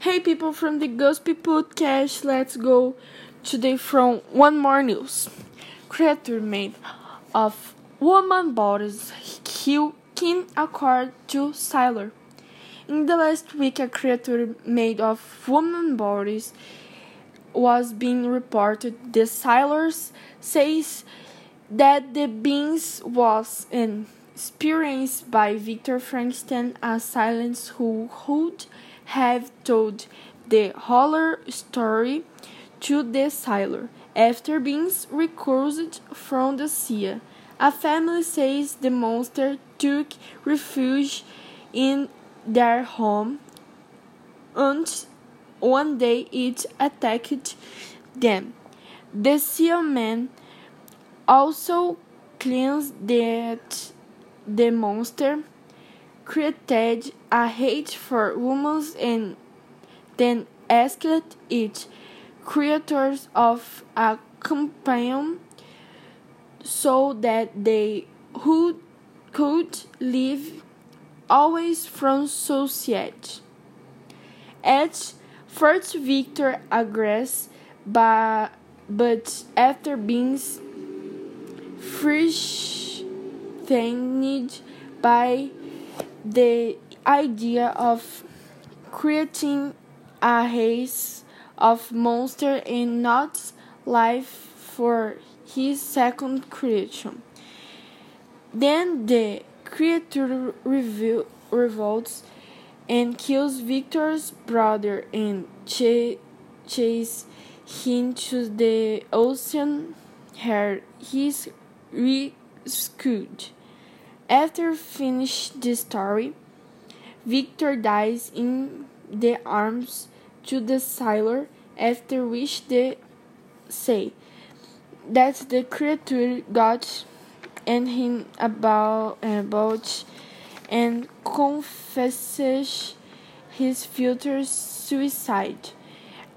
Hey people from the Gospel Podcast, let's go today from one more news. Creature made of woman bodies king accord to Sailor. In the last week, a creature made of woman bodies was being reported. The sailors says that the beings was an experience by Victor Frankenstein, a silence who would have told the horror story to the sailor after being recruited from the sea. A family says the monster took refuge in their home and one day it attacked them. The seaman also claims that the monster created a hate for women and then asked its creators of a companion so that they who could live always from society. At first, Victor agrees, but, but after being frustrated by the idea of creating a race of monsters and not life for his second creation. Then the creature reveal, revolts and kills Victor's brother and ch- him to the ocean where he is rescued. After finish the story, Victor dies in the arms to the sailor, after which they say that the creature got and him about about and confesses his future suicide.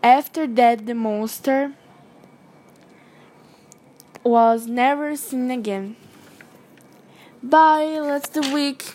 After that the monster was never seen again. Bye, let's the week.